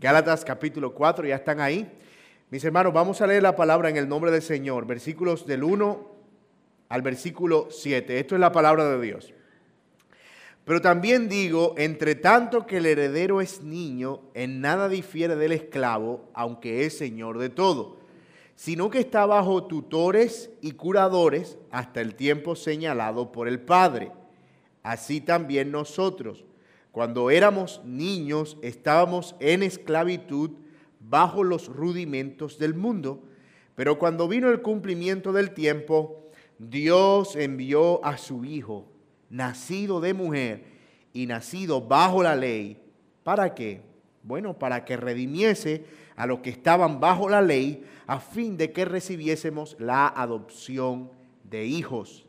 Gálatas capítulo 4, ya están ahí. Mis hermanos, vamos a leer la palabra en el nombre del Señor, versículos del 1 al versículo 7. Esto es la palabra de Dios. Pero también digo, entre tanto que el heredero es niño, en nada difiere del esclavo, aunque es señor de todo, sino que está bajo tutores y curadores hasta el tiempo señalado por el Padre. Así también nosotros cuando éramos niños estábamos en esclavitud bajo los rudimentos del mundo, pero cuando vino el cumplimiento del tiempo, Dios envió a su Hijo, nacido de mujer y nacido bajo la ley. ¿Para qué? Bueno, para que redimiese a los que estaban bajo la ley, a fin de que recibiésemos la adopción de hijos.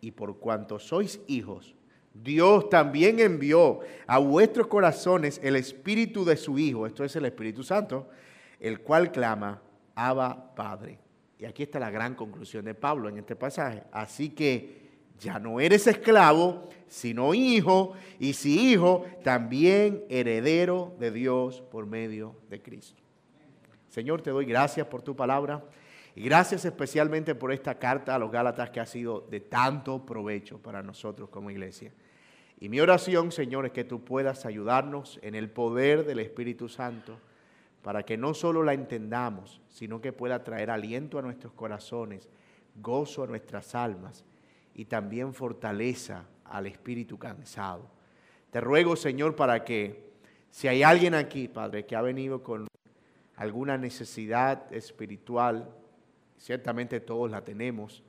Y por cuanto sois hijos, Dios también envió a vuestros corazones el Espíritu de su Hijo, esto es el Espíritu Santo, el cual clama, Abba Padre. Y aquí está la gran conclusión de Pablo en este pasaje. Así que ya no eres esclavo, sino hijo, y si hijo, también heredero de Dios por medio de Cristo. Señor, te doy gracias por tu palabra y gracias especialmente por esta carta a los Gálatas que ha sido de tanto provecho para nosotros como iglesia. Y mi oración, Señor, es que tú puedas ayudarnos en el poder del Espíritu Santo para que no solo la entendamos, sino que pueda traer aliento a nuestros corazones, gozo a nuestras almas y también fortaleza al espíritu cansado. Te ruego, Señor, para que si hay alguien aquí, Padre, que ha venido con alguna necesidad espiritual, ciertamente todos la tenemos,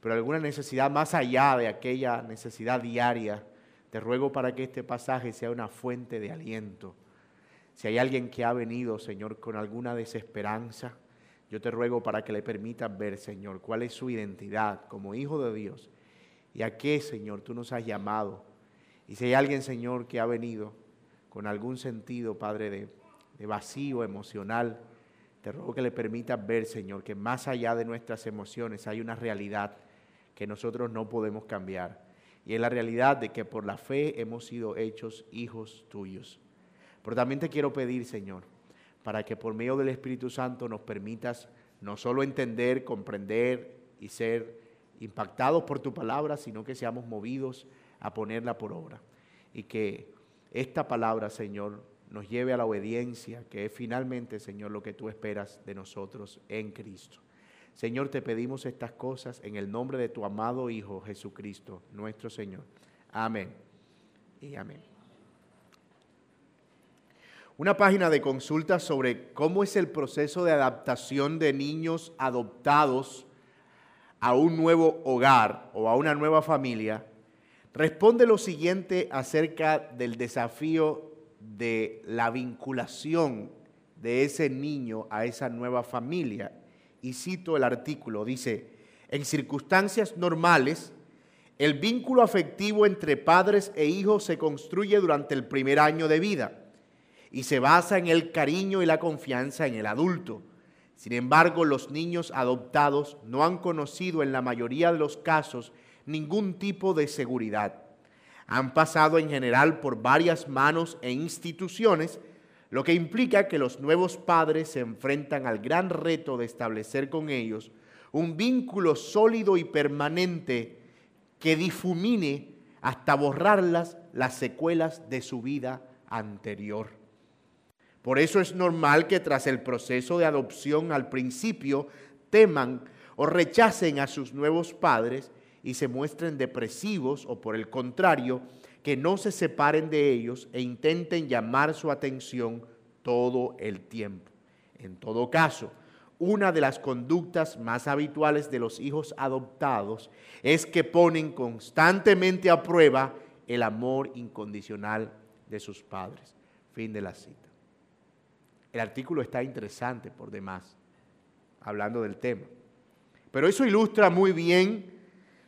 pero alguna necesidad más allá de aquella necesidad diaria, te ruego para que este pasaje sea una fuente de aliento. Si hay alguien que ha venido, Señor, con alguna desesperanza, yo te ruego para que le permitas ver, Señor, cuál es su identidad como hijo de Dios y a qué, Señor, tú nos has llamado. Y si hay alguien, Señor, que ha venido con algún sentido, Padre, de, de vacío emocional, te ruego que le permitas ver, Señor, que más allá de nuestras emociones hay una realidad que nosotros no podemos cambiar y en la realidad de que por la fe hemos sido hechos hijos tuyos. Pero también te quiero pedir, Señor, para que por medio del Espíritu Santo nos permitas no solo entender, comprender y ser impactados por tu palabra, sino que seamos movidos a ponerla por obra. Y que esta palabra, Señor, nos lleve a la obediencia, que es finalmente, Señor, lo que tú esperas de nosotros en Cristo. Señor, te pedimos estas cosas en el nombre de tu amado Hijo Jesucristo, nuestro Señor. Amén y amén. Una página de consulta sobre cómo es el proceso de adaptación de niños adoptados a un nuevo hogar o a una nueva familia responde lo siguiente acerca del desafío de la vinculación de ese niño a esa nueva familia y cito el artículo, dice, en circunstancias normales, el vínculo afectivo entre padres e hijos se construye durante el primer año de vida y se basa en el cariño y la confianza en el adulto. Sin embargo, los niños adoptados no han conocido en la mayoría de los casos ningún tipo de seguridad. Han pasado en general por varias manos e instituciones lo que implica que los nuevos padres se enfrentan al gran reto de establecer con ellos un vínculo sólido y permanente que difumine hasta borrarlas las secuelas de su vida anterior. Por eso es normal que tras el proceso de adopción al principio teman o rechacen a sus nuevos padres y se muestren depresivos o por el contrario, que no se separen de ellos e intenten llamar su atención todo el tiempo. En todo caso, una de las conductas más habituales de los hijos adoptados es que ponen constantemente a prueba el amor incondicional de sus padres. Fin de la cita. El artículo está interesante por demás, hablando del tema. Pero eso ilustra muy bien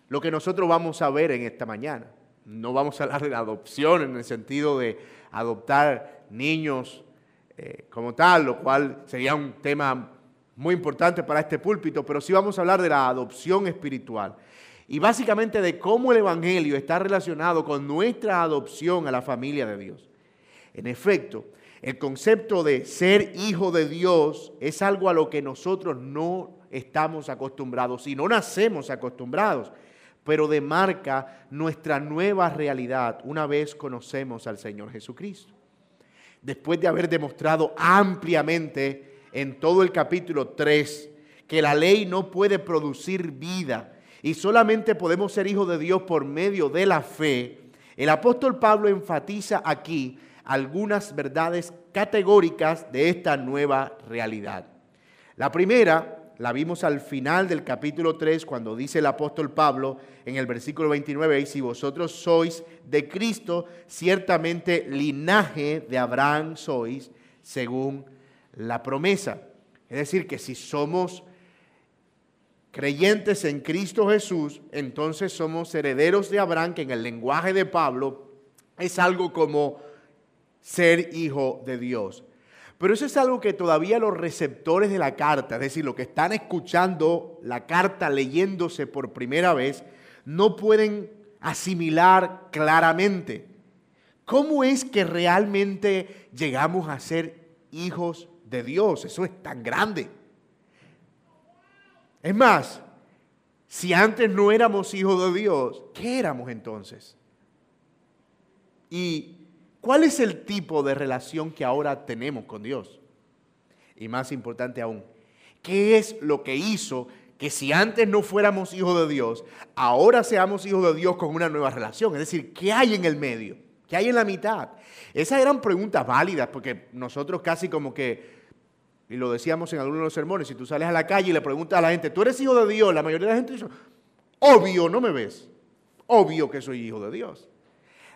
lo que nosotros vamos a ver en esta mañana. No vamos a hablar de la adopción en el sentido de adoptar niños eh, como tal, lo cual sería un tema muy importante para este púlpito, pero sí vamos a hablar de la adopción espiritual. Y básicamente de cómo el Evangelio está relacionado con nuestra adopción a la familia de Dios. En efecto, El concepto de ser hijo de Dios es algo a lo que nosotros no estamos acostumbrados y no nacemos acostumbrados, pero demarca nuestra nueva realidad una vez conocemos al Señor Jesucristo. Después de haber demostrado ampliamente en todo el capítulo 3 que la ley no puede producir vida y solamente podemos ser hijos de Dios por medio de la fe, el apóstol Pablo enfatiza aquí algunas verdades categóricas de esta nueva realidad. La primera la vimos al final del capítulo 3 cuando dice el apóstol Pablo en el versículo 29, y si vosotros sois de Cristo, ciertamente linaje de Abraham sois según la promesa. Es decir, que si somos creyentes en Cristo Jesús, entonces somos herederos de Abraham, que en el lenguaje de Pablo es algo como ser hijo de Dios. Pero eso es algo que todavía los receptores de la carta, es decir, los que están escuchando la carta leyéndose por primera vez, no pueden asimilar claramente. ¿Cómo es que realmente llegamos a ser hijos de Dios? Eso es tan grande. Es más, si antes no éramos hijos de Dios, ¿qué éramos entonces? Y ¿Cuál es el tipo de relación que ahora tenemos con Dios? Y más importante aún, ¿qué es lo que hizo que si antes no fuéramos hijos de Dios, ahora seamos hijos de Dios con una nueva relación? Es decir, ¿qué hay en el medio? ¿Qué hay en la mitad? Esas eran preguntas válidas porque nosotros casi como que, y lo decíamos en algunos de los sermones, si tú sales a la calle y le preguntas a la gente, ¿tú eres hijo de Dios? La mayoría de la gente dice, obvio, no me ves. Obvio que soy hijo de Dios.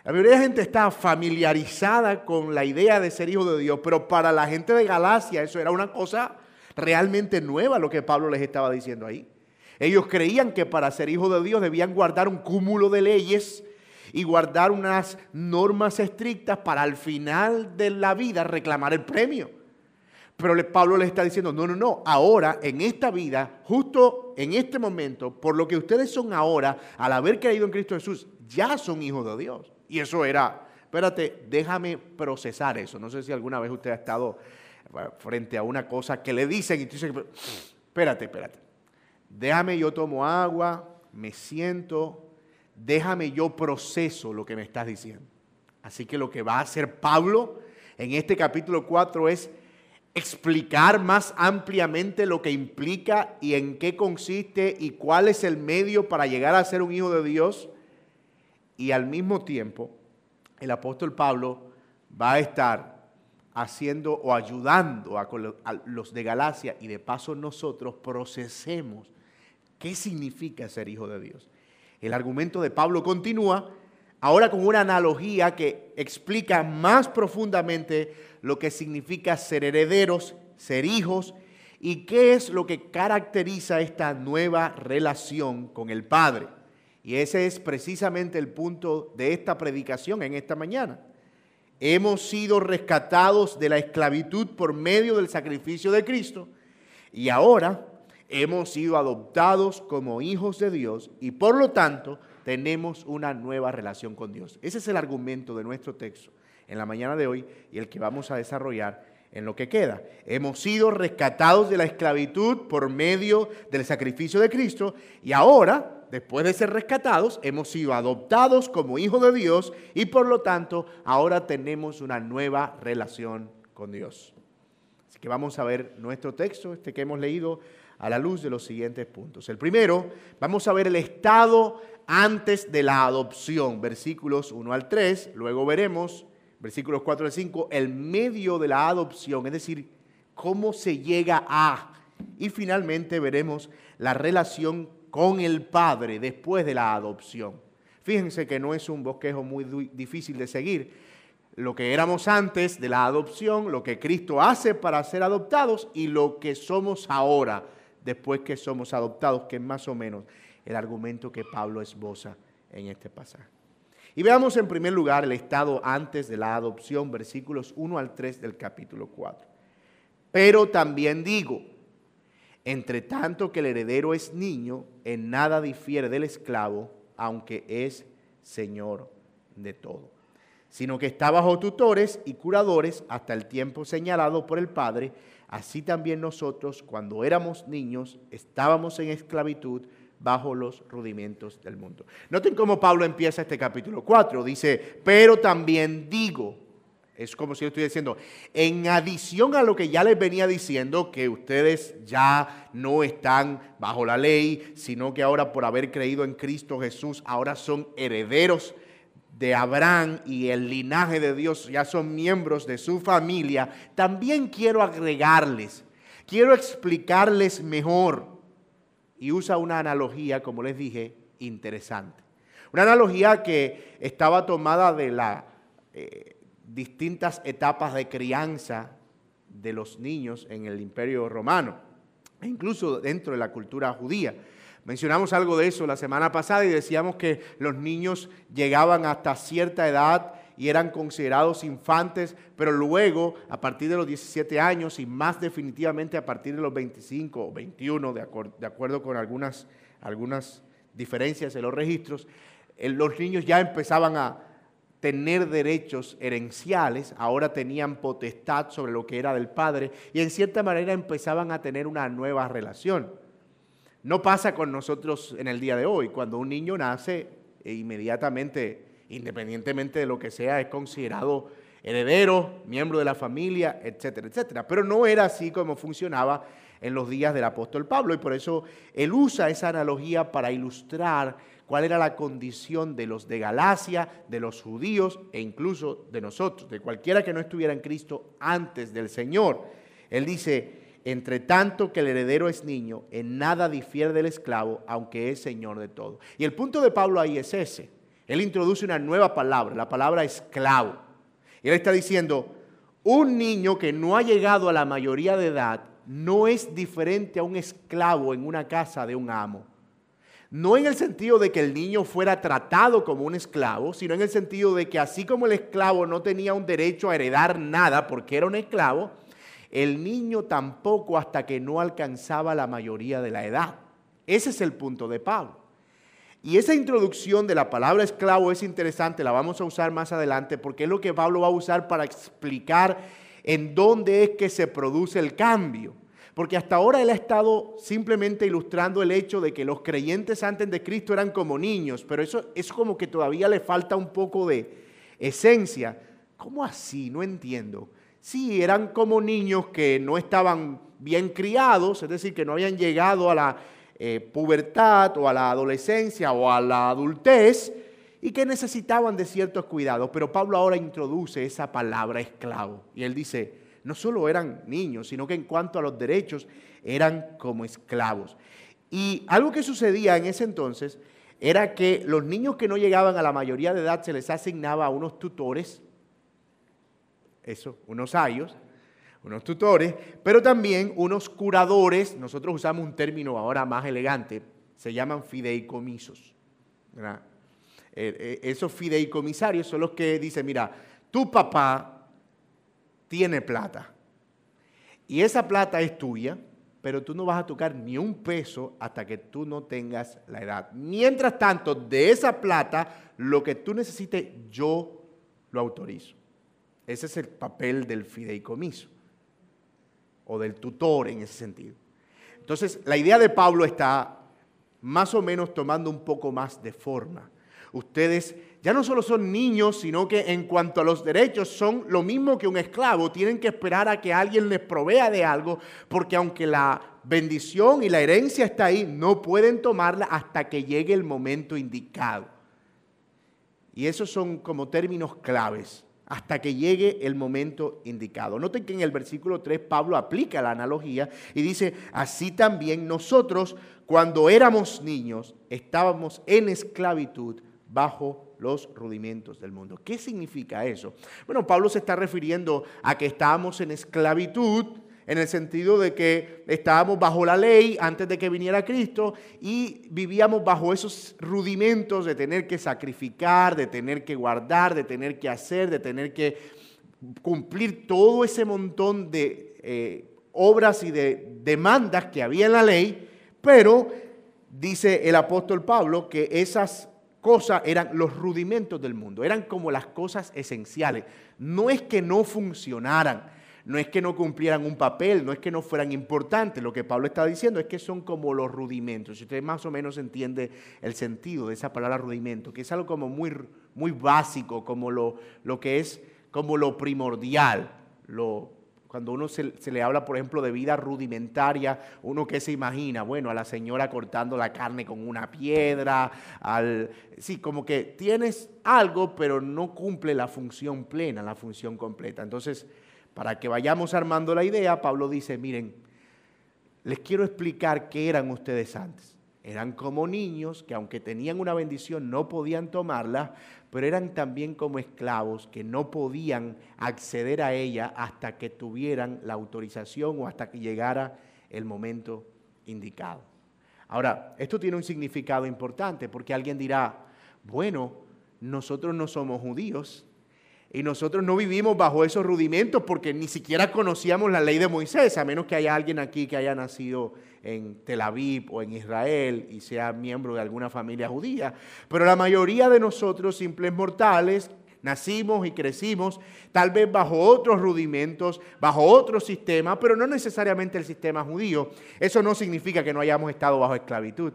La mayoría de la gente está familiarizada con la idea de ser hijo de Dios, pero para la gente de Galacia eso era una cosa realmente nueva lo que Pablo les estaba diciendo ahí. Ellos creían que para ser hijo de Dios debían guardar un cúmulo de leyes y guardar unas normas estrictas para al final de la vida reclamar el premio. Pero Pablo les está diciendo, no, no, no, ahora, en esta vida, justo en este momento, por lo que ustedes son ahora, al haber creído en Cristo Jesús, ya son hijos de Dios. Y eso era, espérate, déjame procesar eso. No sé si alguna vez usted ha estado frente a una cosa que le dicen y tú dices, espérate, espérate. Déjame yo tomo agua, me siento, déjame yo proceso lo que me estás diciendo. Así que lo que va a hacer Pablo en este capítulo 4 es explicar más ampliamente lo que implica y en qué consiste y cuál es el medio para llegar a ser un hijo de Dios y al mismo tiempo el apóstol Pablo va a estar haciendo o ayudando a, los de Galacia y de paso nosotros procesemos qué significa ser hijo de Dios. El argumento de Pablo continúa ahora con una analogía que explica más profundamente lo que significa ser herederos, ser hijos y qué es lo que caracteriza esta nueva relación con el Padre. Y ese es precisamente el punto de esta predicación en esta mañana. Hemos sido rescatados de la esclavitud por medio del sacrificio de Cristo y ahora hemos sido adoptados como hijos de Dios y por lo tanto tenemos una nueva relación con Dios. Ese es el argumento de nuestro texto en la mañana de hoy y el que vamos a desarrollar en lo que queda. Hemos sido rescatados de la esclavitud por medio del sacrificio de Cristo y ahora después de ser rescatados, hemos sido adoptados como hijos de Dios y por lo tanto ahora tenemos una nueva relación con Dios. Así que vamos a ver nuestro texto, este que hemos leído, a la luz de los siguientes puntos. El primero, vamos a ver el estado antes de la adopción, versículos 1 al 3, luego veremos, versículos 4 al 5, el medio de la adopción, es decir, cómo se llega a, y finalmente veremos la relación con el Padre después de la adopción. Fíjense que no es un bosquejo muy difícil de seguir. Lo que éramos antes de la adopción, lo que Cristo hace para ser adoptados y lo que somos ahora después que somos adoptados, que es más o menos el argumento que Pablo esboza en este pasaje. Y veamos en primer lugar el estado antes de la adopción, versículos 1 al 3 del capítulo 4. Pero también digo, entre tanto que el heredero es niño, en nada difiere del esclavo, aunque es señor de todo. sino que está bajo tutores y curadores hasta el tiempo señalado por el Padre. Así también nosotros, cuando éramos niños, estábamos en esclavitud bajo los rudimentos del mundo. Noten cómo Pablo empieza este capítulo 4. Dice, pero también digo, es como si yo estuviera diciendo, en adición a lo que ya les venía diciendo, que ustedes ya no están bajo la ley, sino que ahora por haber creído en Cristo Jesús, ahora son herederos de Abraham y el linaje de Dios, ya son miembros de su familia, también quiero agregarles, quiero explicarles mejor y usa una analogía, como les dije, interesante. Una analogía que estaba tomada de las eh, distintas etapas de crianza de los niños en el imperio romano, e incluso dentro de la cultura judía. Mencionamos algo de eso la semana pasada y decíamos que los niños llegaban hasta cierta edad y eran considerados infantes, pero luego, a partir de los 17 años y más definitivamente a partir de los 25 o 21, de, acuerdo con algunas, algunas diferencias en los registros, los niños ya empezaban a tener derechos herenciales, ahora tenían potestad sobre lo que era del padre y en cierta manera empezaban a tener una nueva relación. No pasa con nosotros en el día de hoy, cuando un niño nace e inmediatamente independientemente de lo que sea, es considerado heredero, miembro de la familia, etcétera, etcétera. Pero no era así como funcionaba en los días del apóstol Pablo y por eso él usa esa analogía para ilustrar cuál era la condición de los de Galacia, de los judíos e incluso de nosotros, de cualquiera que no estuviera en Cristo antes del Señor. Él dice, entre tanto que el heredero es niño, en nada difiere del esclavo, aunque es señor de todo. Y el punto de Pablo ahí es ese. Él introduce una nueva palabra, la palabra esclavo. Y él está diciendo, un niño que no ha llegado a la mayoría de edad no es diferente a un esclavo en una casa de un amo. No en el sentido de que el niño fuera tratado como un esclavo, sino en el sentido de que así como el esclavo no tenía un derecho a heredar nada porque era un esclavo, el niño tampoco hasta que no alcanzaba la mayoría de la edad. Ese es el punto de Pablo. Y esa introducción de la palabra esclavo es interesante, la vamos a usar más adelante porque es lo que Pablo va a usar para explicar en dónde es que se produce el cambio. Porque hasta ahora él ha estado simplemente ilustrando el hecho de que los creyentes antes de Cristo eran como niños, pero eso es como que todavía le falta un poco de esencia. ¿Cómo así? No entiendo. Sí, eran como niños que no estaban bien criados, es decir, que no habían llegado a la eh, pubertad o a la adolescencia o a la adultez y que necesitaban de ciertos cuidados. Pero Pablo ahora introduce esa palabra esclavo y él dice, no solo eran niños, sino que en cuanto a los derechos eran como esclavos. Y algo que sucedía en ese entonces era que los niños que no llegaban a la mayoría de edad se les asignaba a unos tutores, eso, unos ayos, unos tutores, pero también unos curadores, nosotros usamos un término ahora más elegante, se llaman fideicomisos. Eh, eh, esos fideicomisarios son los que dicen, mira, tu papá tiene plata y esa plata es tuya, pero tú no vas a tocar ni un peso hasta que tú no tengas la edad. Mientras tanto, de esa plata, lo que tú necesites, yo lo autorizo. Ese es el papel del fideicomiso o del tutor en ese sentido. Entonces, la idea de Pablo está más o menos tomando un poco más de forma. Ustedes ya no solo son niños, sino que en cuanto a los derechos son lo mismo que un esclavo. Tienen que esperar a que alguien les provea de algo, porque aunque la bendición y la herencia está ahí, no pueden tomarla hasta que llegue el momento indicado. Y esos son como términos claves hasta que llegue el momento indicado. Noten que en el versículo 3 Pablo aplica la analogía y dice, así también nosotros cuando éramos niños estábamos en esclavitud bajo los rudimentos del mundo. ¿Qué significa eso? Bueno, Pablo se está refiriendo a que estábamos en esclavitud en el sentido de que estábamos bajo la ley antes de que viniera Cristo y vivíamos bajo esos rudimentos de tener que sacrificar, de tener que guardar, de tener que hacer, de tener que cumplir todo ese montón de eh, obras y de demandas que había en la ley, pero dice el apóstol Pablo que esas cosas eran los rudimentos del mundo, eran como las cosas esenciales. No es que no funcionaran, no es que no cumplieran un papel, no es que no fueran importantes. Lo que Pablo está diciendo es que son como los rudimentos. Si usted más o menos entiende el sentido de esa palabra rudimento, que es algo como muy, muy básico, como lo, lo que es como lo primordial, lo cuando uno se, le habla, por ejemplo, de vida rudimentaria, uno que se imagina, bueno, a la señora cortando la carne con una piedra, al, sí, como que tienes algo, pero no cumple la función plena, la función completa. Entonces, para que vayamos armando la idea, Pablo dice, miren, les quiero explicar qué eran ustedes antes. Eran como niños que aunque tenían una bendición no podían tomarla, pero eran también como esclavos que no podían acceder a ella hasta que tuvieran la autorización o hasta que llegara el momento indicado. Ahora, esto tiene un significado importante porque alguien dirá, bueno, nosotros no somos judíos y nosotros no vivimos bajo esos rudimentos porque ni siquiera conocíamos la ley de Moisés, a menos que haya alguien aquí que haya nacido en Tel Aviv o en Israel y sea miembro de alguna familia judía. Pero la mayoría de nosotros, simples mortales, nacimos y crecimos tal vez bajo otros rudimentos, bajo otro sistema, pero no necesariamente el sistema judío. Eso no significa que no hayamos estado bajo esclavitud.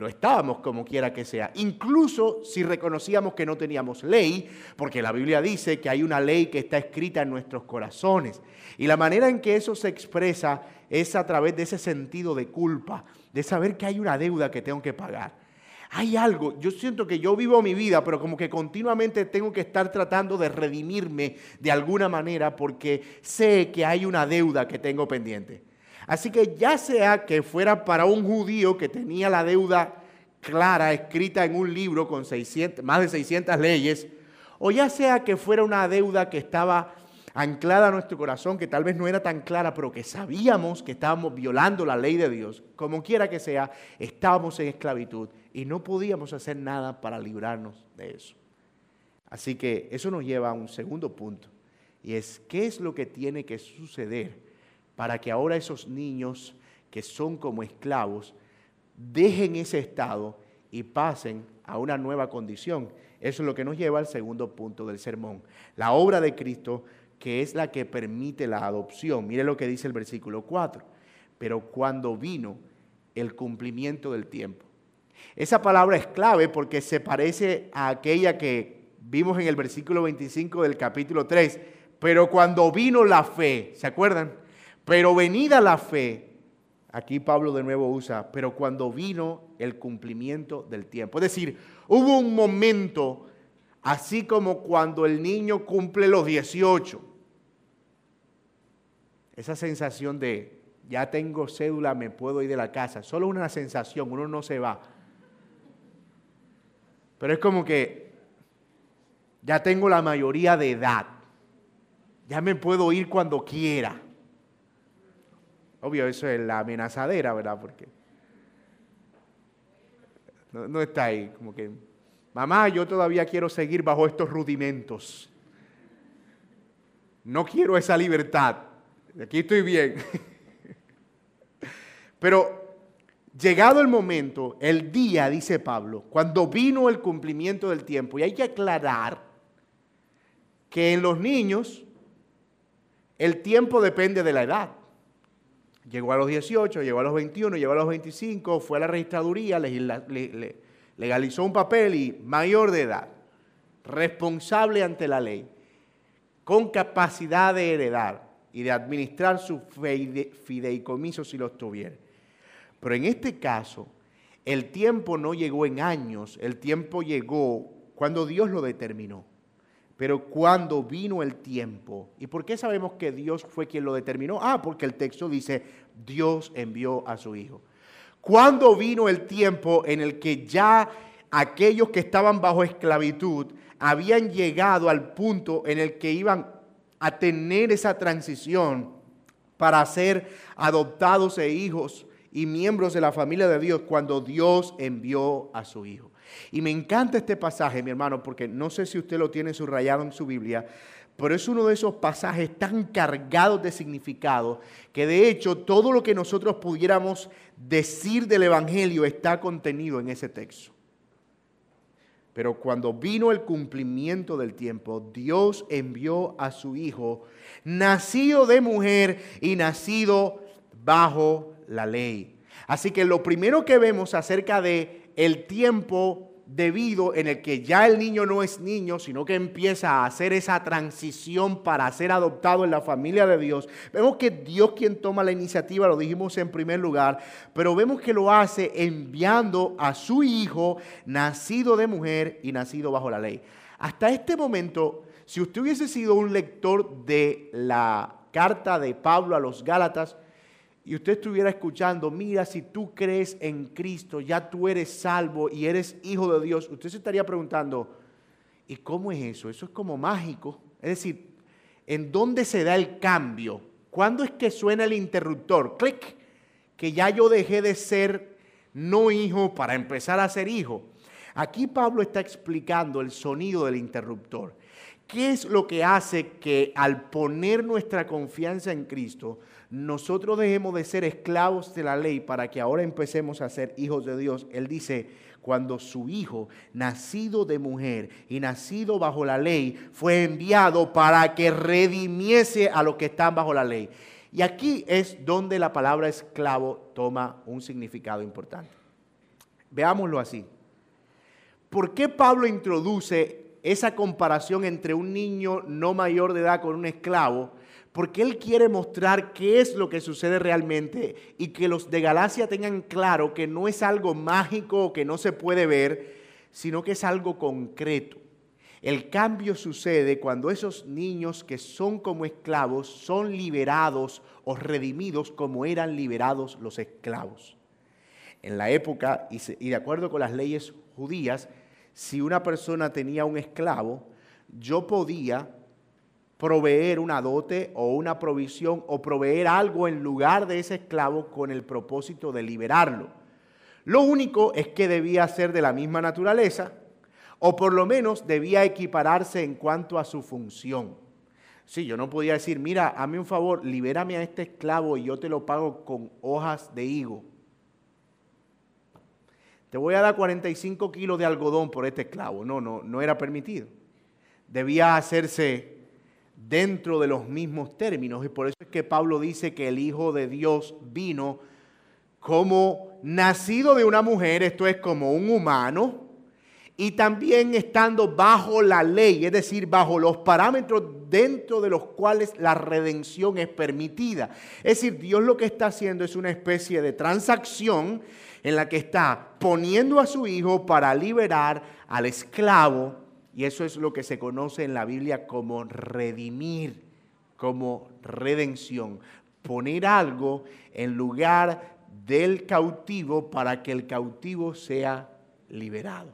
Lo estábamos como quiera que sea. Incluso si reconocíamos que no teníamos ley, porque la Biblia dice que hay una ley que está escrita en nuestros corazones. Y la manera en que eso se expresa es a través de ese sentido de culpa, de saber que hay una deuda que tengo que pagar. Hay algo, yo siento que yo vivo mi vida, pero como que continuamente tengo que estar tratando de redimirme de alguna manera porque sé que hay una deuda que tengo pendiente. Así que ya sea que fuera para un judío que tenía la deuda clara, escrita en un libro con 600, más de 600 leyes, o ya sea que fuera una deuda que estaba anclada a nuestro corazón, que tal vez no era tan clara, pero que sabíamos que estábamos violando la ley de Dios, como quiera que sea, estábamos en esclavitud y no podíamos hacer nada para librarnos de eso. Así que eso nos lleva a un segundo punto, y es qué es lo que tiene que suceder para que ahora esos niños que son como esclavos dejen ese estado y pasen a una nueva condición. Eso es lo que nos lleva al segundo punto del sermón. La obra de Cristo que es la que permite la adopción. Mire lo que dice el versículo 4. Pero cuando vino el cumplimiento del tiempo. Esa palabra es clave porque se parece a aquella que vimos en el versículo 25 del capítulo 3. Pero cuando vino la fe, ¿se acuerdan? Pero venida la fe, aquí Pablo de nuevo usa, pero cuando vino el cumplimiento del tiempo. Es decir, hubo un momento, así como cuando el niño cumple los 18, esa sensación de ya tengo cédula, me puedo ir de la casa, solo una sensación, uno no se va. Pero es como que ya tengo la mayoría de edad, ya me puedo ir cuando quiera. Obvio, eso es la amenazadera, ¿verdad? Porque no, está ahí, como que, mamá, yo todavía quiero seguir bajo estos rudimentos. No quiero esa libertad. Aquí estoy bien. Pero llegado el momento, el día, dice Pablo, cuando vino el cumplimiento del tiempo, y hay que aclarar que en los niños el tiempo depende de la edad. Llegó a los 18, llegó a los 21, llegó a los 25, fue a la registraduría, legalizó un papel y mayor de edad, responsable ante la ley, con capacidad de heredar y de administrar su fideicomiso si los tuviera. Pero en este caso, el tiempo no llegó en años, el tiempo llegó cuando Dios lo determinó. Pero cuando vino el tiempo, ¿y por qué sabemos que Dios fue quien lo determinó? Ah, porque el texto dice, Dios envió a su Hijo. Cuando vino el tiempo en el que ya aquellos que estaban bajo esclavitud habían llegado al punto en el que iban a tener esa transición para ser adoptados e hijos y miembros de la familia de Dios cuando Dios envió a su Hijo. Y me encanta este pasaje, mi hermano, porque no sé si usted lo tiene subrayado en su Biblia, pero es uno de esos pasajes tan cargados de significado que de hecho todo lo que nosotros pudiéramos decir del Evangelio está contenido en ese texto. Pero cuando vino el cumplimiento del tiempo, Dios envió a su Hijo, nacido de mujer y nacido bajo la ley. Así que lo primero que vemos acerca de el tiempo debido en el que ya el niño no es niño, sino que empieza a hacer esa transición para ser adoptado en la familia de Dios. Vemos que Dios quien toma la iniciativa, lo dijimos en primer lugar, pero vemos que lo hace enviando a su hijo, nacido de mujer y nacido bajo la ley. Hasta este momento, si usted hubiese sido un lector de la carta de Pablo a los Gálatas, y usted estuviera escuchando, mira, si tú crees en Cristo, ya tú eres salvo y eres hijo de Dios, usted se estaría preguntando, ¿y cómo es eso? Eso es como mágico. Es decir, ¿en dónde se da el cambio? ¿Cuándo es que suena el interruptor? Clic, que ya yo dejé de ser no hijo para empezar a ser hijo. Aquí Pablo está explicando el sonido del interruptor. ¿Qué es lo que hace que al poner nuestra confianza en Cristo, nosotros dejemos de ser esclavos de la ley para que ahora empecemos a ser hijos de Dios. Él dice, cuando su hijo, nacido de mujer y nacido bajo la ley, fue enviado para que redimiese a los que están bajo la ley. Y aquí es donde la palabra esclavo toma un significado importante. Veámoslo así. ¿Por qué Pablo introduce esa comparación entre un niño no mayor de edad con un esclavo? porque Él quiere mostrar qué es lo que sucede realmente y que los de Galacia tengan claro que no es algo mágico o que no se puede ver, sino que es algo concreto. El cambio sucede cuando esos niños que son como esclavos son liberados o redimidos como eran liberados los esclavos. En la época, y de acuerdo con las leyes judías, si una persona tenía un esclavo, yo podía proveer una dote o una provisión o proveer algo en lugar de ese esclavo con el propósito de liberarlo. Lo único es que debía ser de la misma naturaleza o por lo menos debía equipararse en cuanto a su función. Sí, yo no podía decir, mira, hazme un favor, libérame a este esclavo y yo te lo pago con hojas de higo. Te voy a dar 45 kilos de algodón por este esclavo. No, no, no era permitido. Debía hacerse dentro de los mismos términos. Y por eso es que Pablo dice que el Hijo de Dios vino como nacido de una mujer, esto es como un humano, y también estando bajo la ley, es decir, bajo los parámetros dentro de los cuales la redención es permitida. Es decir, Dios lo que está haciendo es una especie de transacción en la que está poniendo a su hijo para liberar al esclavo y eso es lo que se conoce en la Biblia como redimir, como redención. Poner algo en lugar del cautivo para que el cautivo sea liberado.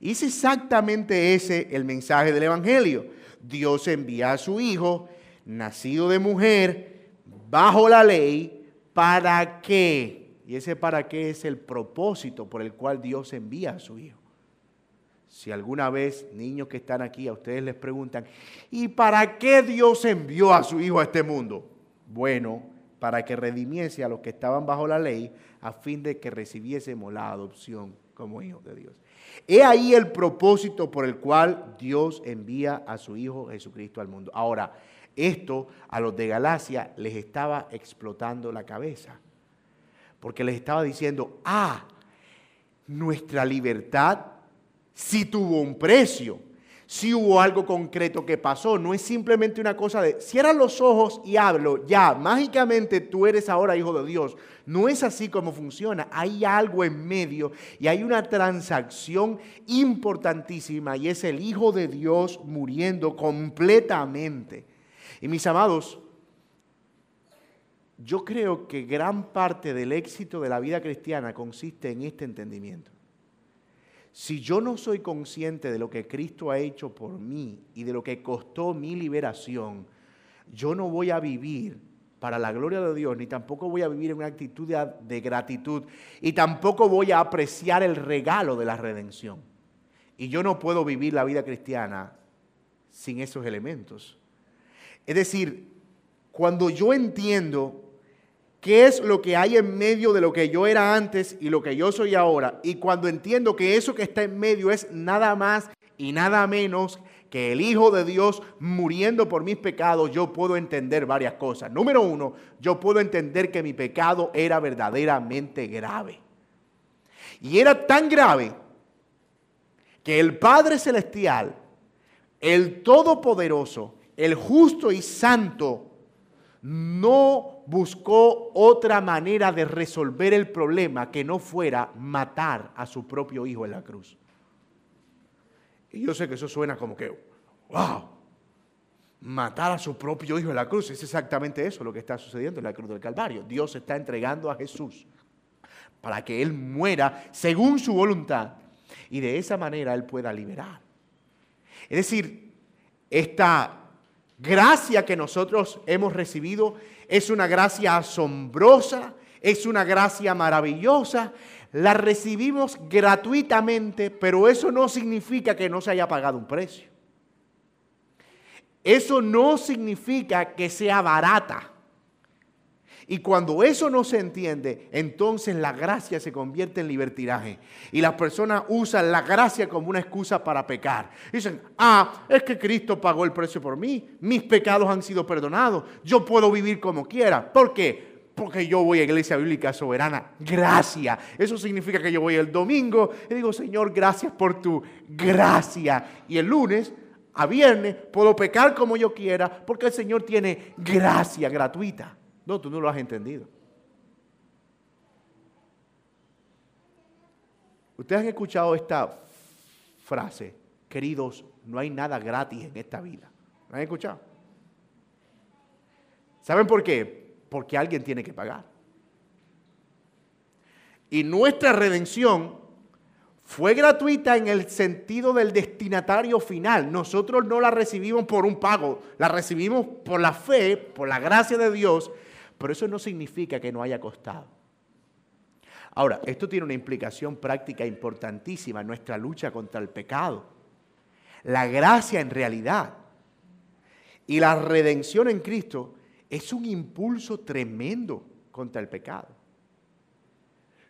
Y es exactamente ese el mensaje del Evangelio. Dios envía a su Hijo, nacido de mujer, bajo la ley, ¿para qué? Y ese para qué es el propósito por el cual Dios envía a su Hijo. Si alguna vez niños que están aquí a ustedes les preguntan, ¿y para qué Dios envió a su Hijo a este mundo? Bueno, para que redimiese a los que estaban bajo la ley, a fin de que recibiésemos la adopción como hijos de Dios. He ahí el propósito por el cual Dios envía a su Hijo Jesucristo al mundo. Ahora, esto a los de Galacia les estaba explotando la cabeza, porque les estaba diciendo, ah, nuestra libertad si tuvo un precio, si hubo algo concreto que pasó. No es simplemente una cosa de cierra los ojos y hablo, ya, mágicamente tú eres ahora hijo de Dios. No es así como funciona. Hay algo en medio y hay una transacción importantísima y es el Hijo de Dios muriendo completamente. Y mis amados, yo creo que gran parte del éxito de la vida cristiana consiste en este entendimiento. Si yo no soy consciente de lo que Cristo ha hecho por mí y de lo que costó mi liberación, yo no voy a vivir para la gloria de Dios, ni tampoco voy a vivir en una actitud de, gratitud, y tampoco voy a apreciar el regalo de la redención. Y yo no puedo vivir la vida cristiana sin esos elementos. Es decir, cuando yo entiendo qué es lo que hay en medio de lo que yo era antes y lo que yo soy ahora. Y cuando entiendo que eso que está en medio es nada más y nada menos que el Hijo de Dios muriendo por mis pecados, yo puedo entender varias cosas. Número uno, yo puedo entender que mi pecado era verdaderamente grave. Y era tan grave que el Padre Celestial, el Todopoderoso, el justo y santo, no buscó otra manera de resolver el problema que no fuera matar a su propio hijo en la cruz. Y yo sé que eso suena como que, wow, matar a su propio hijo en la cruz. Es exactamente eso lo que está sucediendo en la cruz del Calvario. Dios está entregando a Jesús para que Él muera según su voluntad y de esa manera Él pueda liberar. Es decir, esta gracia que nosotros hemos recibido es una gracia asombrosa, es una gracia maravillosa, la recibimos gratuitamente, pero eso no significa que no se haya pagado un precio. Eso no significa que sea barata. Y cuando eso no se entiende, entonces la gracia se convierte en libertinaje. Y las personas usan la gracia como una excusa para pecar. Dicen, ah, es que Cristo pagó el precio por mí, mis pecados han sido perdonados, yo puedo vivir como quiera. ¿Por qué? porque yo voy a Iglesia Bíblica Soberana. Gracias. Eso significa que yo voy el domingo y digo, Señor, gracias por tu gracia. Y el lunes a viernes puedo pecar como yo quiera porque el Señor tiene gracia gratuita. No, tú no lo has entendido. Ustedes han escuchado esta frase, queridos, no hay nada gratis en esta vida. ¿La han escuchado? ¿Saben por qué? porque alguien tiene que pagar. Y nuestra redención fue gratuita en el sentido del destinatario final. Nosotros no la recibimos por un pago, la recibimos por la fe, por la gracia de Dios, pero eso no significa que no haya costado. Ahora, esto tiene una implicación práctica importantísima en nuestra lucha contra el pecado. La gracia en realidad y la redención en Cristo es un impulso tremendo contra el pecado.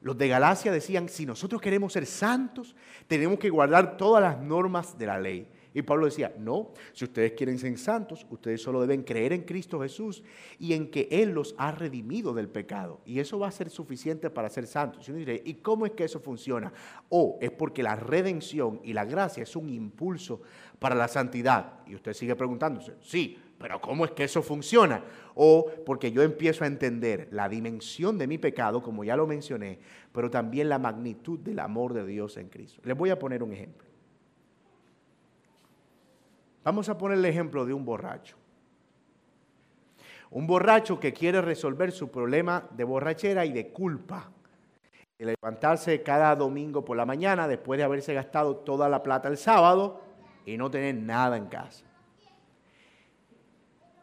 Los de Galacia decían, si nosotros queremos ser santos, tenemos que guardar todas las normas de la ley. Y Pablo decía, no, si ustedes quieren ser santos, ustedes solo deben creer en Cristo Jesús y en que Él los ha redimido del pecado. Y eso va a ser suficiente para ser santos. Y uno dirá, ¿y cómo es que eso funciona? O es porque la redención y la gracia es un impulso para la santidad. Y usted sigue preguntándose, sí, pero ¿cómo es que eso funciona? O porque yo empiezo a entender la dimensión de mi pecado, como ya lo mencioné, pero también la magnitud del amor de Dios en Cristo. Les voy a poner un ejemplo. Vamos a poner el ejemplo de un borracho. Un borracho que quiere resolver su problema de borrachera y de culpa. Y levantarse cada domingo por la mañana después de haberse gastado toda la plata el sábado y no tener nada en casa.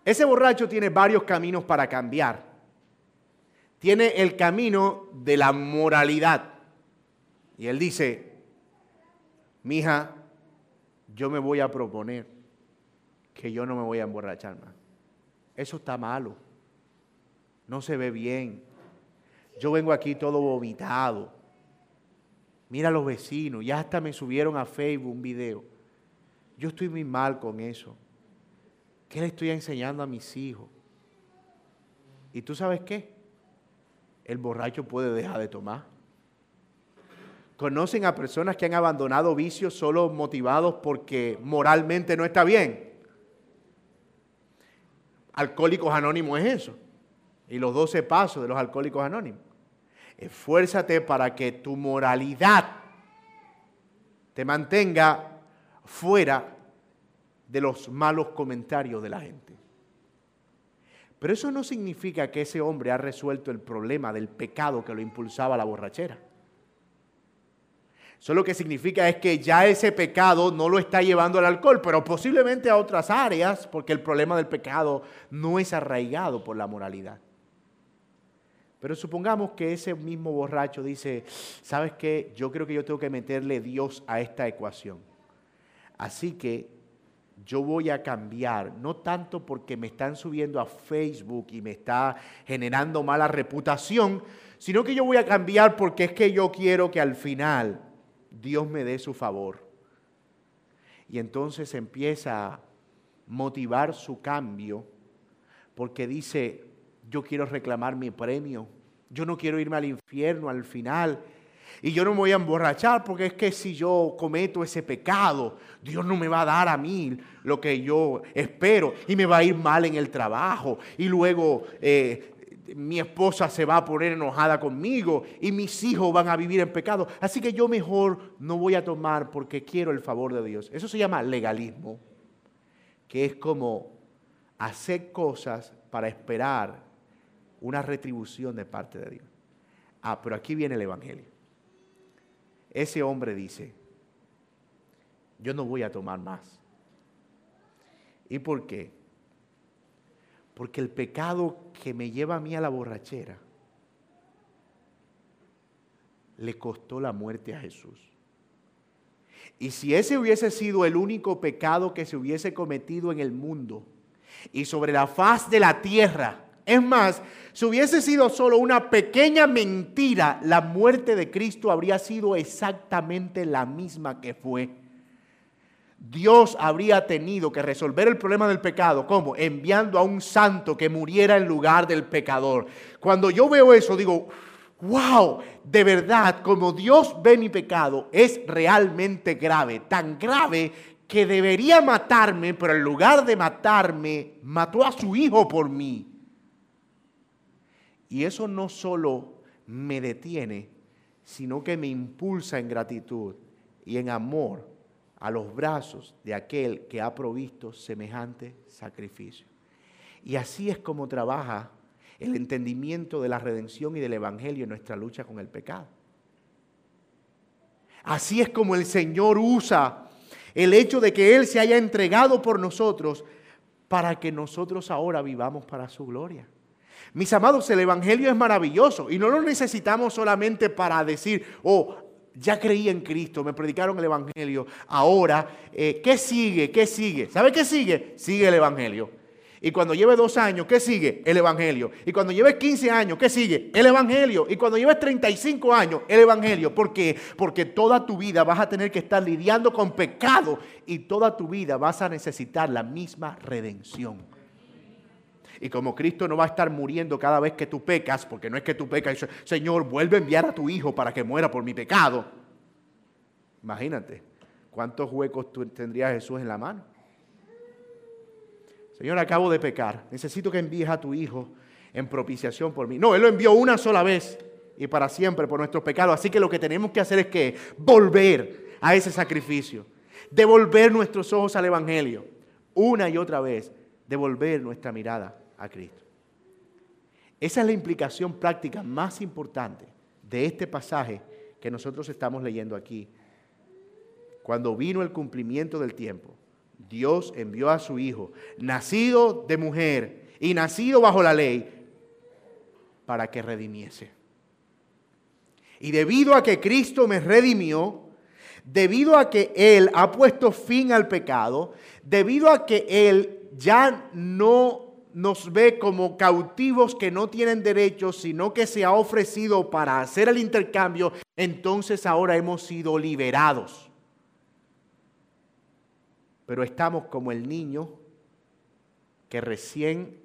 Ese borracho tiene varios caminos para cambiar. Tiene el camino de la moralidad. Y él dice, mija, yo me voy a proponer que yo no me voy a emborrachar más. Eso está malo. No se ve bien. Yo vengo aquí todo vomitado. Mira a los vecinos, ya hasta me subieron a Facebook un video. Yo estoy muy mal con eso. ¿Qué le estoy enseñando a mis hijos? ¿Y tú sabes qué? El borracho puede dejar de tomar. ¿Conocen a personas que han abandonado vicios solo motivados porque moralmente no está bien? Alcohólicos Anónimos es eso. Y los 12 pasos de los Alcohólicos Anónimos. Esfuérzate para que tu moralidad te mantenga fuera de los malos comentarios de la gente. Pero eso no significa que ese hombre ha resuelto el problema del pecado que lo impulsaba a la borrachera. Eso lo que significa es que ya ese pecado no lo está llevando al alcohol, pero posiblemente a otras áreas, porque el problema del pecado no es arraigado por la moralidad. Pero supongamos que ese mismo borracho dice, ¿sabes qué? Yo creo que yo tengo que meterle Dios a esta ecuación. Así que yo voy a cambiar, no tanto porque me están subiendo a Facebook y me está generando mala reputación, sino que yo voy a cambiar porque es que yo quiero que al final Dios me dé su favor. Y entonces empieza a motivar su cambio porque dice, yo quiero reclamar mi premio, yo no quiero irme al infierno al final. Y yo no me voy a emborrachar porque es que si yo cometo ese pecado, Dios no me va a dar a mí lo que yo espero y me va a ir mal en el trabajo. Y luego eh, mi esposa se va a poner enojada conmigo y mis hijos van a vivir en pecado. Así que yo mejor no voy a tomar porque quiero el favor de Dios. Eso se llama legalismo, que es como hacer cosas para esperar una retribución de parte de Dios. Ah, pero aquí viene el Evangelio. Ese hombre dice, yo no voy a tomar más. ¿Y por qué? Porque el pecado que me lleva a mí a la borrachera le costó la muerte a Jesús. Y si ese hubiese sido el único pecado que se hubiese cometido en el mundo y sobre la faz de la tierra, es más, si hubiese sido solo una pequeña mentira, la muerte de Cristo habría sido exactamente la misma que fue. Dios habría tenido que resolver el problema del pecado. ¿Cómo? Enviando a un santo que muriera en lugar del pecador. Cuando yo veo eso, digo, wow, de verdad, como Dios ve mi pecado, es realmente grave. Tan grave que debería matarme, pero en lugar de matarme, mató a su hijo por mí. Y eso no solo me detiene, sino que me impulsa en gratitud y en amor a los brazos de aquel que ha provisto semejante sacrificio. Y así es como trabaja el entendimiento de la redención y del Evangelio en nuestra lucha con el pecado. Así es como el Señor usa el hecho de que Él se haya entregado por nosotros para que nosotros ahora vivamos para su gloria. Mis amados, el Evangelio es maravilloso y no lo necesitamos solamente para decir, oh, ya creí en Cristo, me predicaron el Evangelio. Ahora, eh, ¿qué sigue? ¿Qué sigue? ¿Sabe qué sigue? Sigue el Evangelio. Y cuando lleve dos años, ¿qué sigue? El Evangelio. Y cuando lleves 15 años, ¿qué sigue? El Evangelio. Y cuando lleves 35 años, el Evangelio. ¿Por qué? Porque toda tu vida vas a tener que estar lidiando con pecado y toda tu vida vas a necesitar la misma redención. Y como Cristo no va a estar muriendo cada vez que tú pecas, porque no es que tú pecas, Señor, vuelve a enviar a tu Hijo para que muera por mi pecado. Imagínate, ¿cuántos huecos tendría Jesús en la mano? Señor, acabo de pecar, necesito que envíes a tu Hijo en propiciación por mí. No, Él lo envió una sola vez y para siempre por nuestros pecados. Así que lo que tenemos que hacer es que volver a ese sacrificio, devolver nuestros ojos al Evangelio, una y otra vez, devolver nuestra mirada a Cristo. Esa es la implicación práctica más importante de este pasaje que nosotros estamos leyendo aquí. Cuando vino el cumplimiento del tiempo, Dios envió a su Hijo, nacido de mujer y nacido bajo la ley, para que redimiese. Y debido a que Cristo me redimió, debido a que Él ha puesto fin al pecado, debido a que Él ya no nos ve como cautivos que no tienen derechos, sino que se ha ofrecido para hacer el intercambio, entonces ahora hemos sido liberados. Pero estamos como el niño que recién